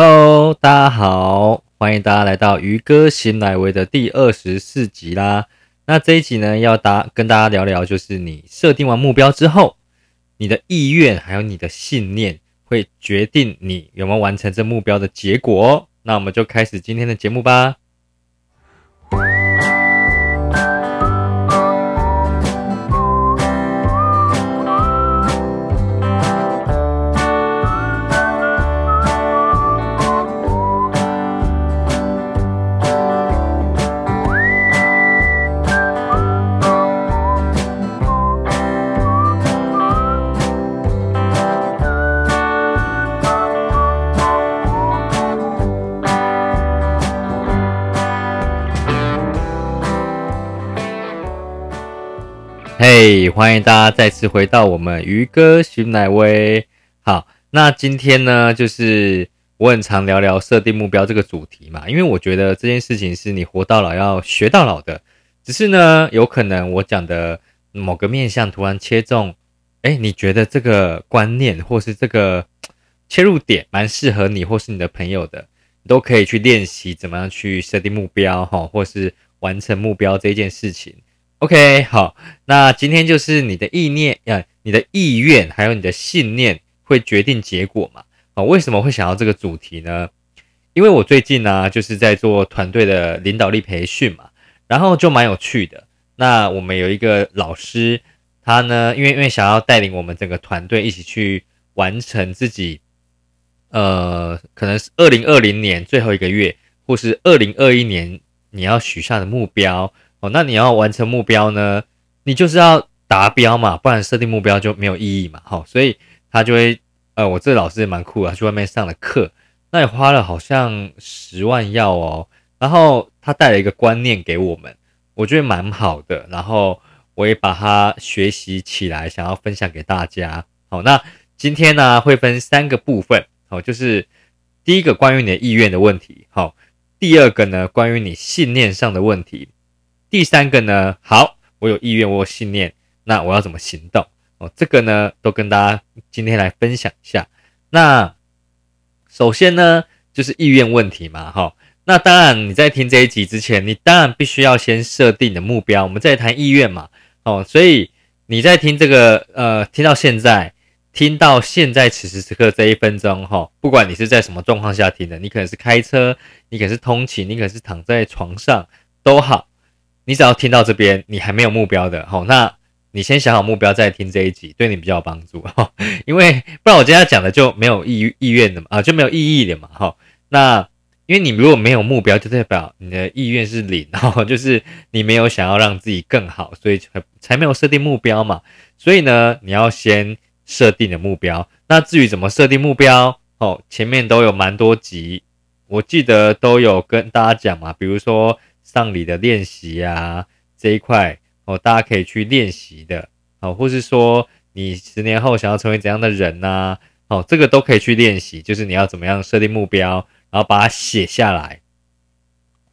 Hello，大家好，欢迎大家来到鱼哥醒来维的第二十四集啦。那这一集呢，要大跟大家聊聊，就是你设定完目标之后，你的意愿还有你的信念，会决定你有没有完成这目标的结果哦。那我们就开始今天的节目吧。嘿，欢迎大家再次回到我们鱼哥徐乃威。好，那今天呢，就是我很常聊聊设定目标这个主题嘛，因为我觉得这件事情是你活到老要学到老的。只是呢，有可能我讲的某个面向突然切中，哎，你觉得这个观念或是这个 切入点蛮适合你或是你的朋友的，你都可以去练习怎么样去设定目标哈，或是完成目标这件事情。OK，好，那今天就是你的意念呀，你的意愿还有你的信念会决定结果嘛？啊，为什么会想要这个主题呢？因为我最近呢就是在做团队的领导力培训嘛，然后就蛮有趣的。那我们有一个老师，他呢，因为因为想要带领我们整个团队一起去完成自己，呃，可能是二零二零年最后一个月，或是二零二一年你要许下的目标。哦，那你要完成目标呢？你就是要达标嘛，不然设定目标就没有意义嘛。好，所以他就会，呃，我这老师也蛮酷啊，去外面上了课，那也花了好像十万要哦。然后他带了一个观念给我们，我觉得蛮好的。然后我也把它学习起来，想要分享给大家。好，那今天呢会分三个部分。好，就是第一个关于你的意愿的问题。好，第二个呢关于你信念上的问题。第三个呢，好，我有意愿，我有信念，那我要怎么行动？哦，这个呢，都跟大家今天来分享一下。那首先呢，就是意愿问题嘛，哈。那当然，你在听这一集之前，你当然必须要先设定的目标。我们再谈意愿嘛，哦，所以你在听这个，呃，听到现在，听到现在此时此刻这一分钟，哈，不管你是在什么状况下听的，你可能是开车，你可能是通勤，你可能是躺在床上，都好。你只要听到这边，你还没有目标的，好，那你先想好目标再听这一集，对你比较有帮助哈。因为不然我今天讲的就没有意意愿的嘛，啊，就没有意义的嘛，哈。那因为你如果没有目标，就代表你的意愿是零，哈，就是你没有想要让自己更好，所以才才没有设定目标嘛。所以呢，你要先设定的目标。那至于怎么设定目标，哦，前面都有蛮多集，我记得都有跟大家讲嘛，比如说。丧礼的练习啊，这一块哦，大家可以去练习的，好，或是说你十年后想要成为怎样的人呢？哦，这个都可以去练习，就是你要怎么样设定目标，然后把它写下来，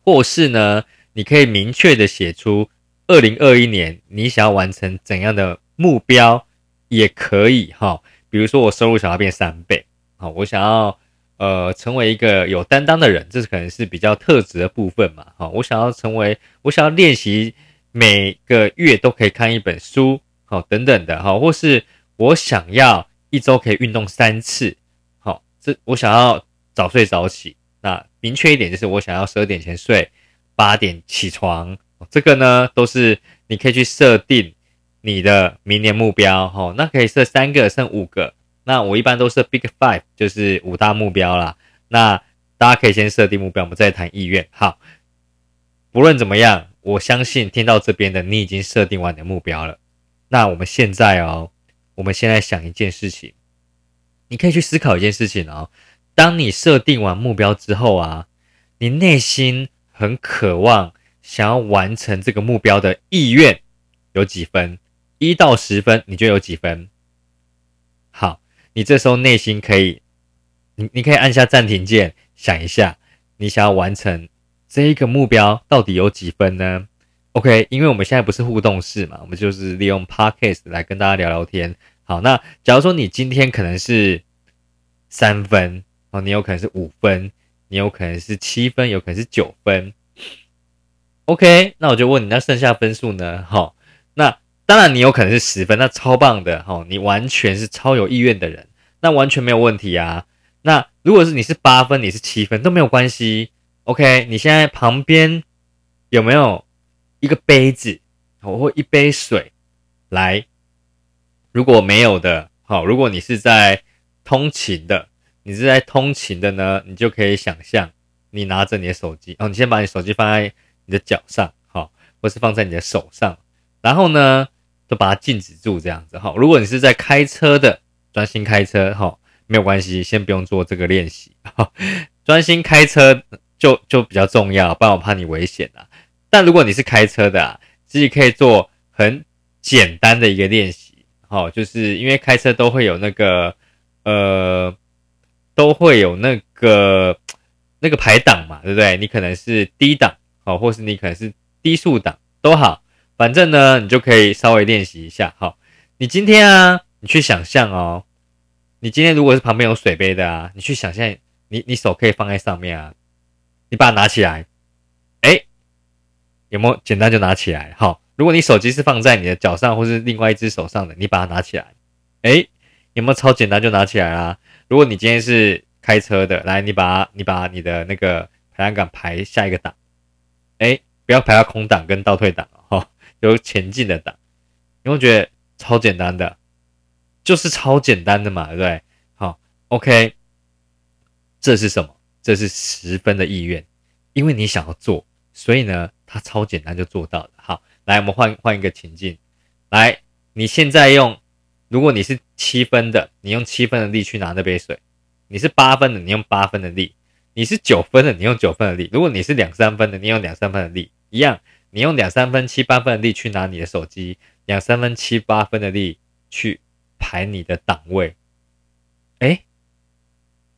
或是呢，你可以明确的写出二零二一年你想要完成怎样的目标，也可以哈。比如说我收入想要变三倍，好，我想要。呃，成为一个有担当的人，这是可能是比较特质的部分嘛？好，我想要成为，我想要练习每个月都可以看一本书，好，等等的，好，或是我想要一周可以运动三次，好，这我想要早睡早起。那明确一点，就是我想要十二点前睡，八点起床，这个呢，都是你可以去设定你的明年目标，哈，那可以设三个，剩五个。那我一般都是 Big Five，就是五大目标啦。那大家可以先设定目标，我们再谈意愿。好，不论怎么样，我相信听到这边的你已经设定完你的目标了。那我们现在哦，我们现在想一件事情，你可以去思考一件事情哦。当你设定完目标之后啊，你内心很渴望想要完成这个目标的意愿有几分？一到十分，你觉得有几分？好。你这时候内心可以，你你可以按下暂停键，想一下，你想要完成这一个目标到底有几分呢？OK，因为我们现在不是互动式嘛，我们就是利用 Podcast 来跟大家聊聊天。好，那假如说你今天可能是三分，哦，你有可能是五分，你有可能是七分，有可能是九分。OK，那我就问你，那剩下分数呢？好，那当然你有可能是十分，那超棒的哈，你完全是超有意愿的人，那完全没有问题啊。那如果是你是八分，你是七分都没有关系。OK，你现在旁边有没有一个杯子或一杯水来？如果没有的，好，如果你是在通勤的。你是在通勤的呢，你就可以想象，你拿着你的手机，哦，你先把你手机放在你的脚上，好，或是放在你的手上，然后呢，把它静止住，这样子，哈。如果你是在开车的，专心开车，哈，没有关系，先不用做这个练习，哈，专心开车就就比较重要，不然我怕你危险啊。但如果你是开车的啊，自己可以做很简单的一个练习，哈，就是因为开车都会有那个，呃。都会有那个那个排档嘛，对不对？你可能是低档，好，或是你可能是低速档都好，反正呢，你就可以稍微练习一下。好，你今天啊，你去想象哦，你今天如果是旁边有水杯的啊，你去想象，你你手可以放在上面啊，你把它拿起来，哎，有没有简单就拿起来？好，如果你手机是放在你的脚上或是另外一只手上的，你把它拿起来，哎，有没有超简单就拿起来啊？如果你今天是开车的，来，你把你把你的那个排挡杆排下一个档，哎，不要排到空档跟倒退档，有前进的档，你会觉得超简单的，就是超简单的嘛，对不对？好，OK，这是什么？这是十分的意愿，因为你想要做，所以呢，它超简单就做到了。好，来，我们换换一个情境，来，你现在用。如果你是七分的，你用七分的力去拿那杯水；你是八分的，你用八分的力；你是九分的，你用九分的力。如果你是两三分的，你用两三分的力，一样，你用两三分、七八分的力去拿你的手机，两三分、七八分的力去排你的档位。哎，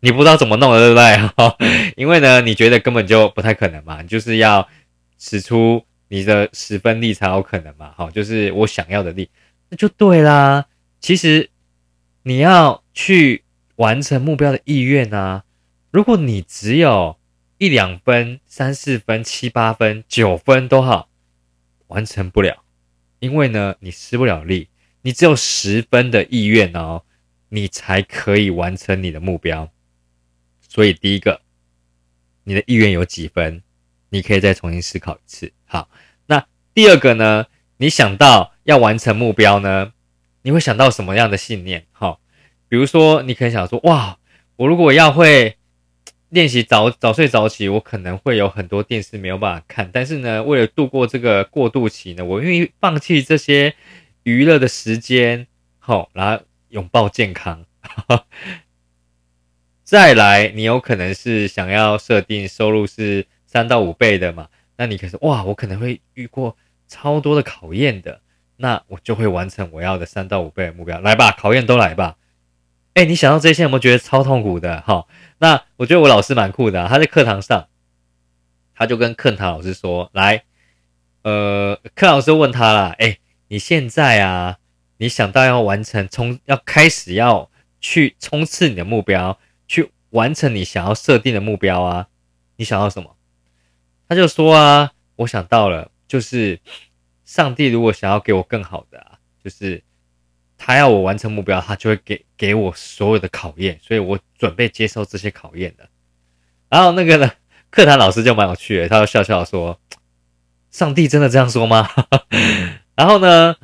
你不知道怎么弄了，对不对？因为呢，你觉得根本就不太可能嘛，就是要使出你的十分力才有可能嘛。好，就是我想要的力，那就对啦。其实你要去完成目标的意愿呢？如果你只有一两分、三四分、七八分、九分都好，完成不了，因为呢，你施不了力。你只有十分的意愿哦，你才可以完成你的目标。所以第一个，你的意愿有几分？你可以再重新思考一次。好，那第二个呢？你想到要完成目标呢？你会想到什么样的信念？哈，比如说，你可能想说，哇，我如果要会练习早早睡早起，我可能会有很多电视没有办法看。但是呢，为了度过这个过渡期呢，我愿意放弃这些娱乐的时间，好，然后拥抱健康。再来，你有可能是想要设定收入是三到五倍的嘛？那你可是哇，我可能会遇过超多的考验的。那我就会完成我要的三到五倍的目标，来吧，考验都来吧。哎，你想到这些有没有觉得超痛苦的？哈，那我觉得我老师蛮酷的，他在课堂上，他就跟课堂老师说：“来，呃，课老师问他啦，哎，你现在啊，你想到要完成冲，要开始要去冲刺你的目标，去完成你想要设定的目标啊，你想要什么？”他就说啊，我想到了，就是。上帝如果想要给我更好的啊，就是他要我完成目标，他就会给给我所有的考验，所以我准备接受这些考验的。然后那个呢，课堂老师就蛮有趣的，他就笑笑说：“上帝真的这样说吗？” 然后呢，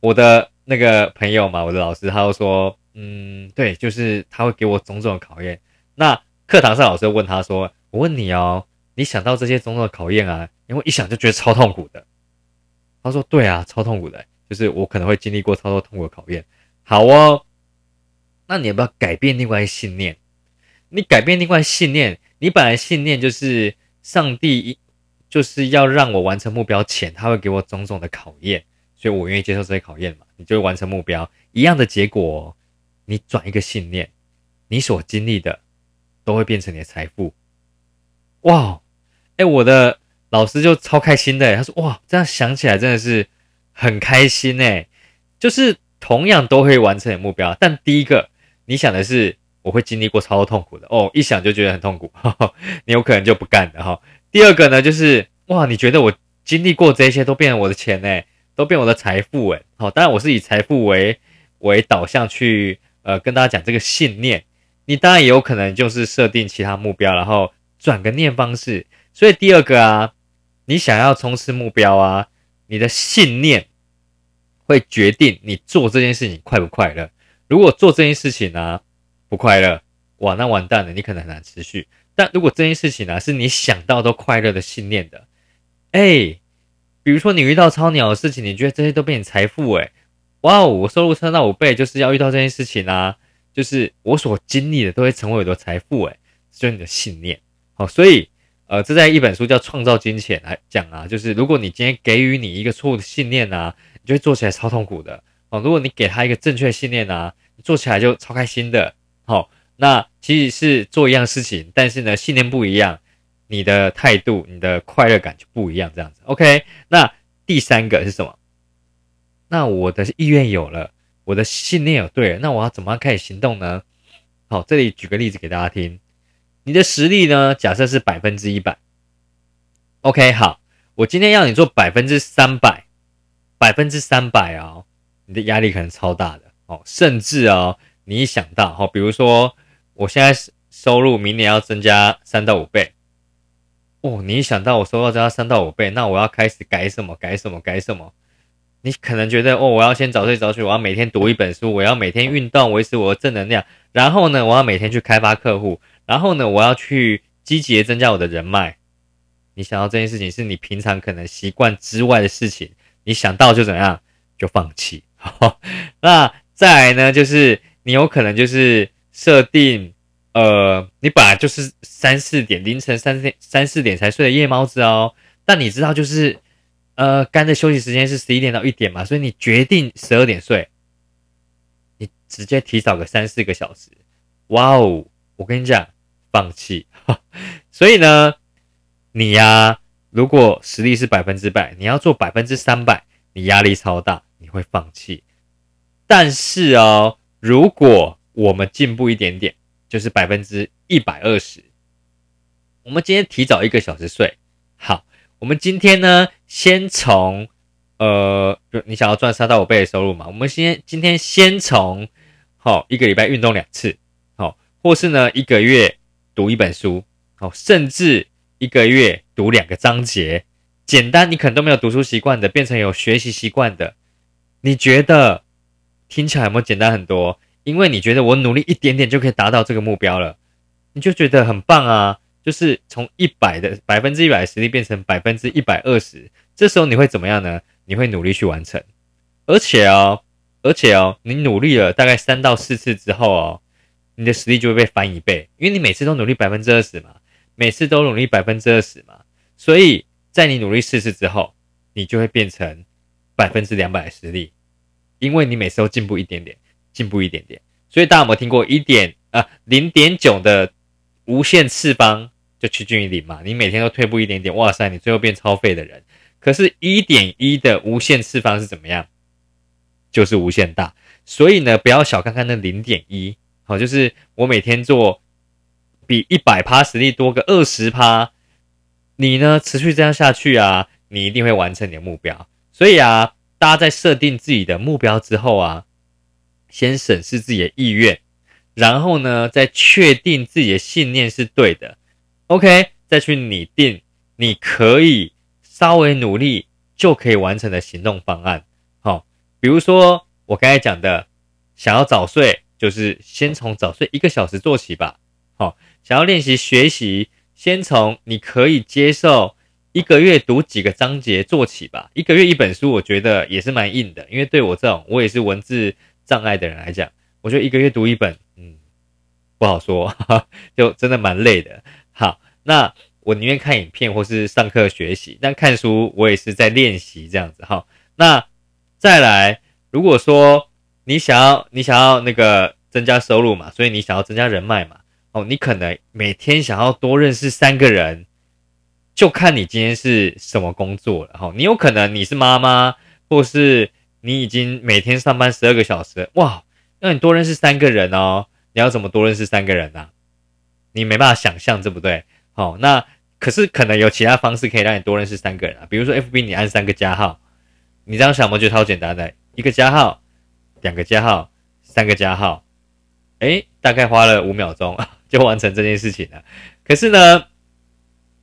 我的那个朋友嘛，我的老师，他就说：“嗯，对，就是他会给我种种的考验。”那课堂上老师问他说：“我问你哦，你想到这些种种的考验啊，因为一想就觉得超痛苦的。”他说：“对啊，超痛苦的，就是我可能会经历过超多痛苦的考验。好哦，那你要不要改变另外一信念？你改变另外信念，你本来信念就是上帝就是要让我完成目标前，他会给我种种的考验，所以我愿意接受这些考验嘛？你就会完成目标一样的结果。你转一个信念，你所经历的都会变成你的财富。哇，哎，我的。”老师就超开心的，他说：“哇，这样想起来真的是很开心哎，就是同样都会完成目标，但第一个你想的是我会经历过超痛苦的哦，一想就觉得很痛苦，你有可能就不干的哈。第二个呢，就是哇，你觉得我经历过这些都变成我的钱呢，都变我的财富诶。好，当然我是以财富为为导向去呃跟大家讲这个信念，你当然也有可能就是设定其他目标，然后转个念方式。所以第二个啊，你想要冲刺目标啊，你的信念会决定你做这件事情快不快乐。如果做这件事情呢？不快乐哇，那完蛋了，你可能很难持续。但如果这件事情呢，是你想到都快乐的信念的，哎，比如说你遇到超鸟的事情，你觉得这些都变成财富，哎，哇哦，我收入升到五倍，就是要遇到这件事情啊，就是我所经历的都会成为我的财富，哎，就是你的信念。好，所以呃，这在一本书叫《创造金钱》来讲啊，就是如果你今天给予你一个错误的信念啊，你就会做起来超痛苦的。哦，如果你给他一个正确信念啊，做起来就超开心的。好，那其实是做一样事情，但是呢，信念不一样，你的态度、你的快乐感就不一样。这样子，OK。那第三个是什么？那我的意愿有了，我的信念有对了，那我要怎么样开始行动呢？好，这里举个例子给大家听。你的实力呢？假设是百分之一百。OK，好，我今天要你做百分之三百，百分之三百哦，你的压力可能超大的哦，甚至哦。你一想到哈，比如说我现在收入明年要增加三到五倍，哦，你一想到我收入增加三到五倍，那我要开始改什么？改什么？改什么？你可能觉得哦，我要先早睡早起，我要每天读一本书，我要每天运动，维持我的正能量，然后呢，我要每天去开发客户，然后呢，我要去积极的增加我的人脉。你想到这件事情是你平常可能习惯之外的事情，你想到就怎样就放弃。那再来呢，就是。你有可能就是设定，呃，你本来就是三四点凌晨三四三四点才睡的夜猫子哦，但你知道就是，呃，肝的休息时间是十一点到一点嘛，所以你决定十二点睡，你直接提早个三四个小时，哇哦，我跟你讲，放弃，所以呢，你呀，如果实力是百分之百，你要做百分之三百，你压力超大，你会放弃，但是哦。如果我们进步一点点，就是百分之一百二十。我们今天提早一个小时睡，好。我们今天呢，先从呃，你想要赚三到五倍的收入嘛？我们先今天先从好一个礼拜运动两次，好，或是呢一个月读一本书，好，甚至一个月读两个章节，简单，你可能都没有读书习惯的，变成有学习习惯的，你觉得？听起来有没有简单很多？因为你觉得我努力一点点就可以达到这个目标了，你就觉得很棒啊！就是从一百的百分之一百的实力变成百分之一百二十，这时候你会怎么样呢？你会努力去完成，而且哦，而且哦，你努力了大概三到四次之后哦，你的实力就会被翻一倍，因为你每次都努力百分之二十嘛，每次都努力百分之二十嘛，所以在你努力试试之后，你就会变成百分之两百的实力。因为你每次都进步一点点，进步一点点，所以大家有没有听过一点啊零点九的无限次方就趋近于零嘛？你每天都退步一点点，哇塞，你最后变超废的人。可是一点一的无限次方是怎么样？就是无限大。所以呢，不要小看看那零点一，好，就是我每天做比一百趴实力多个二十趴，你呢持续这样下去啊，你一定会完成你的目标。所以啊。大家在设定自己的目标之后啊，先审视自己的意愿，然后呢，再确定自己的信念是对的，OK，再去拟定你可以稍微努力就可以完成的行动方案。好，比如说我刚才讲的，想要早睡，就是先从早睡一个小时做起吧。好，想要练习学习，先从你可以接受。一个月读几个章节做起吧，一个月一本书，我觉得也是蛮硬的，因为对我这种我也是文字障碍的人来讲，我觉得一个月读一本，嗯，不好说，就真的蛮累的。好，那我宁愿看影片或是上课学习，但看书我也是在练习这样子。哈，那再来，如果说你想要你想要那个增加收入嘛，所以你想要增加人脉嘛，哦，你可能每天想要多认识三个人。就看你今天是什么工作了哈，你有可能你是妈妈，或是你已经每天上班十二个小时，哇，那你多认识三个人哦，你要怎么多认识三个人啊？你没办法想象，对不对？好，那可是可能有其他方式可以让你多认识三个人啊，比如说 FB 你按三个加号，你这样想，我觉得超简单的，一个加号，两个加号，三个加号，诶，大概花了五秒钟就完成这件事情了。可是呢，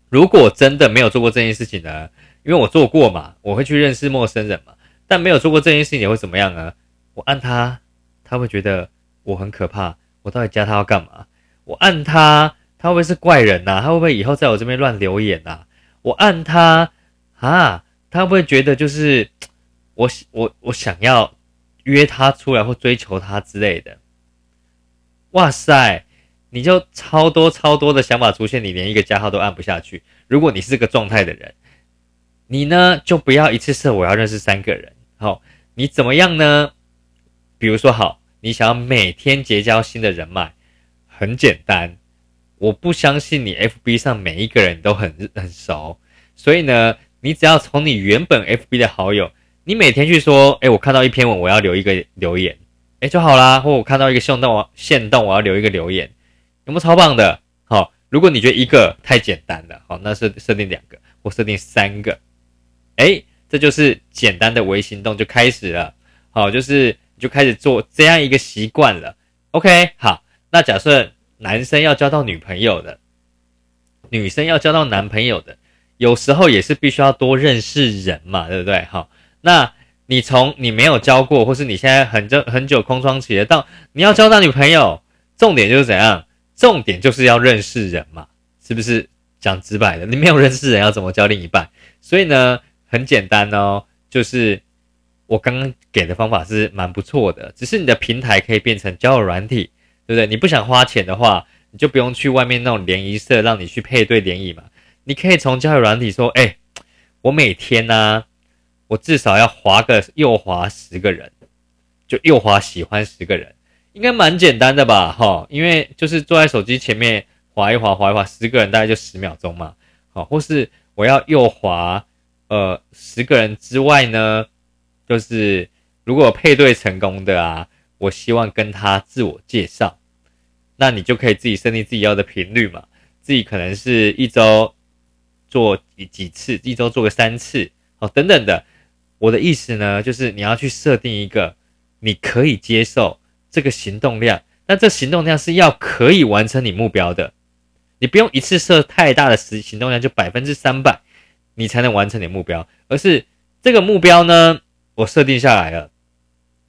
如果真的没有做过这件事情呢？因为我做过嘛，我会去认识陌生人嘛，但没有做过这件事情会怎么样呢？我按他，他会觉得我很可怕，我到底加他要干嘛？我按他，他会不会是怪人呐？他会不会以后在我这边乱留言呐？我按他啊，他会不会觉得就是我我我想要约他出来或追求他之类的？哇塞，你就超多超多的想法出现，你连一个加号都按不下去。如果你是这个状态的人。你呢，就不要一次设我要认识三个人。好，你怎么样呢？比如说，好，你想要每天结交新的人脉，很简单。我不相信你 FB 上每一个人都很很熟，所以呢，你只要从你原本 FB 的好友，你每天去说，哎，我看到一篇文，我要留一个留言，哎，就好啦。或我看到一个线动，我线动，我要留一个留言，有没有超棒的？好，如果你觉得一个太简单了，好，那设设定两个，或设定三个。哎，这就是简单的微行动就开始了，好，就是你就开始做这样一个习惯了。OK，好，那假设男生要交到女朋友的，女生要交到男朋友的，有时候也是必须要多认识人嘛，对不对？好，那你从你没有交过，或是你现在很久很久空窗期的，到你要交到女朋友，重点就是怎样？重点就是要认识人嘛，是不是？讲直白的，你没有认识人，要怎么交另一半？所以呢？很简单哦，就是我刚刚给的方法是蛮不错的，只是你的平台可以变成交友软体，对不对？你不想花钱的话，你就不用去外面那种联谊社让你去配对联谊嘛。你可以从交友软体说，哎，我每天呢，我至少要划个右划十个人，就右划喜欢十个人，应该蛮简单的吧？哈，因为就是坐在手机前面滑一滑，滑一滑，十个人大概就十秒钟嘛。好，或是我要右滑。呃，十个人之外呢，就是如果配对成功的啊，我希望跟他自我介绍，那你就可以自己设定自己要的频率嘛，自己可能是一周做几几次，一周做个三次，哦，等等的。我的意思呢，就是你要去设定一个你可以接受这个行动量，那这行动量是要可以完成你目标的，你不用一次设太大的时行动量，就百分之三百。你才能完成你目标，而是这个目标呢，我设定下来了。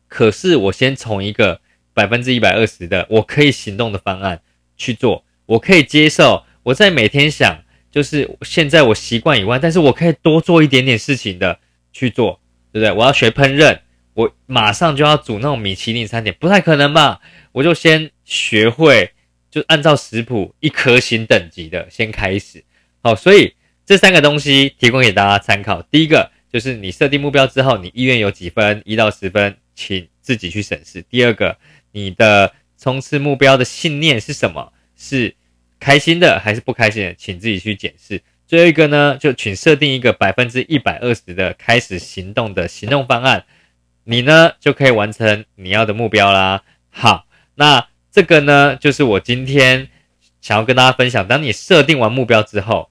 可是我先从一个百分之一百二十的我可以行动的方案去做，我可以接受。我在每天想，就是现在我习惯以外，但是我可以多做一点点事情的去做，对不对？我要学烹饪，我马上就要煮那种米其林餐点，不太可能吧？我就先学会，就按照食谱一颗星等级的先开始。好，所以。这三个东西提供给大家参考。第一个就是你设定目标之后，你意愿有几分，一到十分，请自己去审视。第二个，你的冲刺目标的信念是什么？是开心的还是不开心的？请自己去检视。最后一个呢，就请设定一个百分之一百二十的开始行动的行动方案，你呢就可以完成你要的目标啦。好，那这个呢，就是我今天想要跟大家分享。当你设定完目标之后，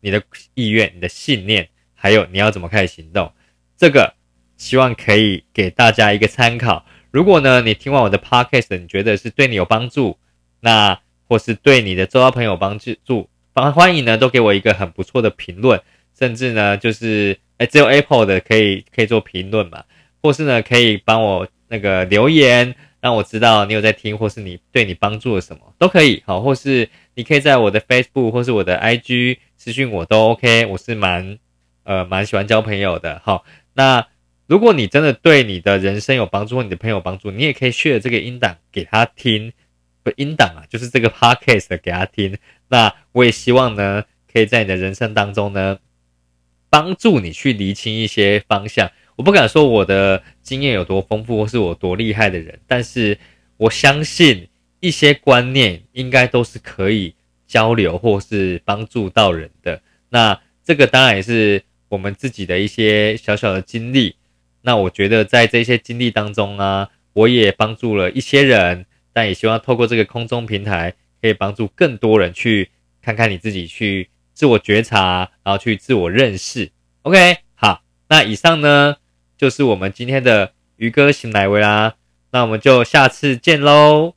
你的意愿、你的信念，还有你要怎么开始行动，这个希望可以给大家一个参考。如果呢，你听完我的 podcast，你觉得是对你有帮助，那或是对你的周遭朋友帮助，欢欢迎呢都给我一个很不错的评论，甚至呢就是哎只有 Apple 的可以可以做评论嘛，或是呢可以帮我那个留言，让我知道你有在听，或是你对你帮助了什么都可以好，或是你可以在我的 Facebook 或是我的 IG。私讯我都 OK，我是蛮呃蛮喜欢交朋友的。好，那如果你真的对你的人生有帮助，或你的朋友帮助，你也可以 share 这个音档给他听，不音档啊，就是这个 podcast 给他听。那我也希望呢，可以在你的人生当中呢，帮助你去厘清一些方向。我不敢说我的经验有多丰富或是我多厉害的人但是我相信一些观念应该都是可以交流或是帮助到人的。那这个当然也是我们自己的一些小小的经历。那我觉得在这些经历当中呢我也帮助了一些人但也希望透过这个空中平台可以帮助更多人去看看你自己去自我觉察然后去自我认识。Ok 好那以上呢就是我们今天的渔歌行来为啦？那我们就下次见喽